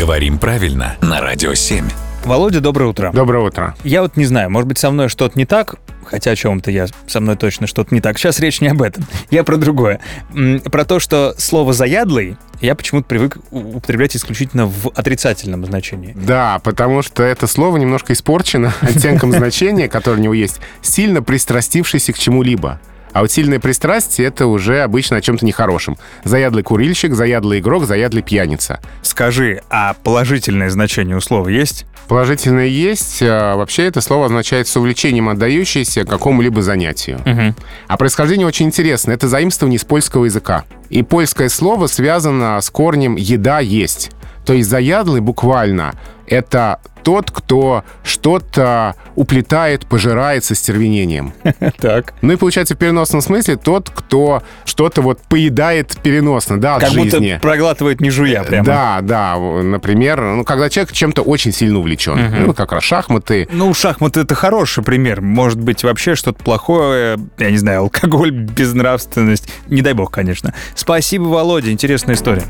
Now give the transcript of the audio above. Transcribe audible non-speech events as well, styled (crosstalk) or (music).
Говорим правильно на Радио 7. Володя, доброе утро. Доброе утро. Я вот не знаю, может быть, со мной что-то не так, хотя о чем-то я со мной точно что-то не так. Сейчас речь не об этом. (laughs) Я про другое. Про то, что слово «заядлый» я почему-то привык употреблять исключительно в отрицательном значении. Да, потому что это слово немножко испорчено (laughs) оттенком (laughs) значения, которое у него есть, сильно пристрастившийся к чему-либо. А вот сильное пристрастие — это уже обычно о чем-то нехорошем. Заядлый курильщик, заядлый игрок, заядлый пьяница. Скажи, а положительное значение у слова есть? Положительное есть. а Вообще это слово означает с увлечением отдающееся какому-либо занятию. Мгм. А происхождение очень интересно. Это заимствование из польского языка. И польское слово связано с корнем «еда есть». То есть заядлый буквально это тот, кто что-то уплетает, пожирает со стервенением. (laughs) Так. Ну и получается в переносном смысле тот, кто что-то вот поедает переносно, да, от Как жизни. будто проглатывает не жуя прямо. Да, да, например, ну, когда человек чем-то очень сильно увлечен. Ну, как раз шахматы, Ну, шахматы — это хороший пример. Может быть, вообще что-то плохое, я не знаю, алкоголь, (laughs) безнравственность. Не дай бог, конечно. Спасибо, Володя, интересная история.